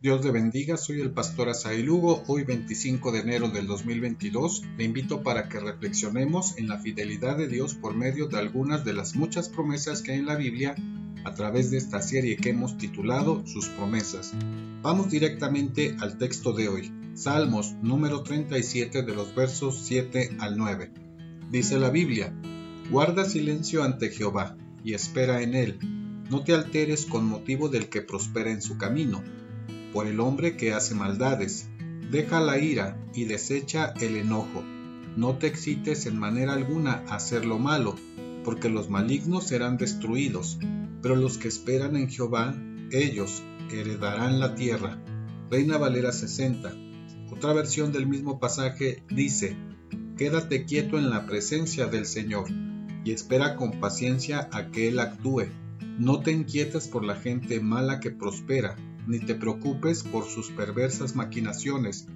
Dios le bendiga, soy el pastor Asaí Lugo. Hoy 25 de enero del 2022 le invito para que reflexionemos en la fidelidad de Dios por medio de algunas de las muchas promesas que hay en la Biblia a través de esta serie que hemos titulado Sus promesas. Vamos directamente al texto de hoy, Salmos número 37 de los versos 7 al 9. Dice la Biblia, Guarda silencio ante Jehová y espera en él. No te alteres con motivo del que prospera en su camino por el hombre que hace maldades. Deja la ira y desecha el enojo. No te excites en manera alguna a hacer lo malo, porque los malignos serán destruidos, pero los que esperan en Jehová, ellos heredarán la tierra. Reina Valera 60. Otra versión del mismo pasaje dice, Quédate quieto en la presencia del Señor y espera con paciencia a que Él actúe. No te inquietes por la gente mala que prospera, ni te preocupes por sus perversas maquinaciones.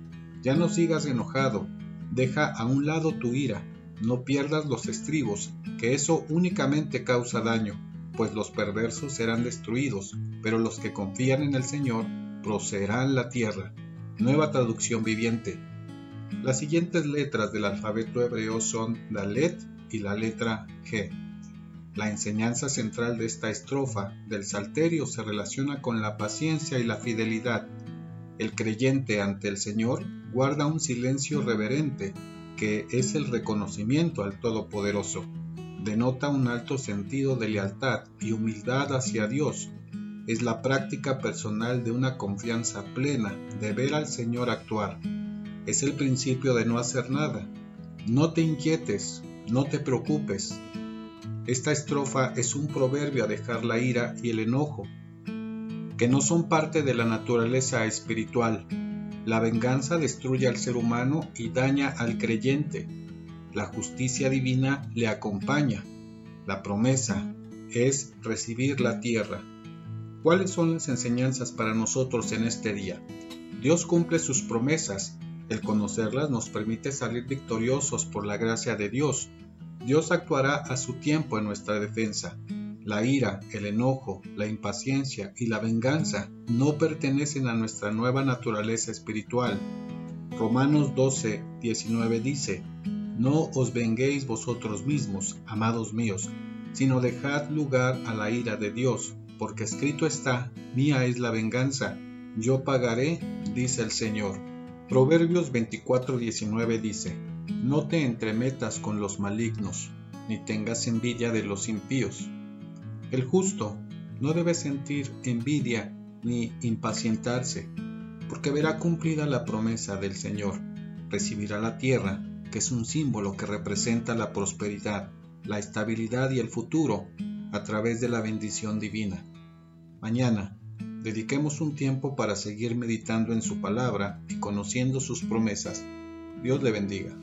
Ya no sigas enojado, deja a un lado tu ira, no pierdas los estribos, que eso únicamente causa daño, pues los perversos serán destruidos, pero los que confían en el Señor procederán la tierra. Nueva traducción viviente. Las siguientes letras del alfabeto hebreo son la Let y la letra G. La enseñanza central de esta estrofa del Salterio se relaciona con la paciencia y la fidelidad. El creyente ante el Señor guarda un silencio reverente, que es el reconocimiento al Todopoderoso. Denota un alto sentido de lealtad y humildad hacia Dios. Es la práctica personal de una confianza plena de ver al Señor actuar. Es el principio de no hacer nada. No te inquietes, no te preocupes, esta estrofa es un proverbio a dejar la ira y el enojo, que no son parte de la naturaleza espiritual. La venganza destruye al ser humano y daña al creyente. La justicia divina le acompaña. La promesa es recibir la tierra. ¿Cuáles son las enseñanzas para nosotros en este día? Dios cumple sus promesas. El conocerlas nos permite salir victoriosos por la gracia de Dios Dios actuará a su tiempo en nuestra defensa. La ira, el enojo, la impaciencia y la venganza no pertenecen a nuestra nueva naturaleza espiritual. Romanos 12, 19 dice, No os venguéis vosotros mismos, amados míos, sino dejad lugar a la ira de Dios, porque escrito está, mía es la venganza, yo pagaré, dice el Señor. Proverbios 24, 19 dice, no te entremetas con los malignos, ni tengas envidia de los impíos. El justo no debe sentir envidia ni impacientarse, porque verá cumplida la promesa del Señor. Recibirá la tierra, que es un símbolo que representa la prosperidad, la estabilidad y el futuro a través de la bendición divina. Mañana, dediquemos un tiempo para seguir meditando en su palabra y conociendo sus promesas. Dios le bendiga.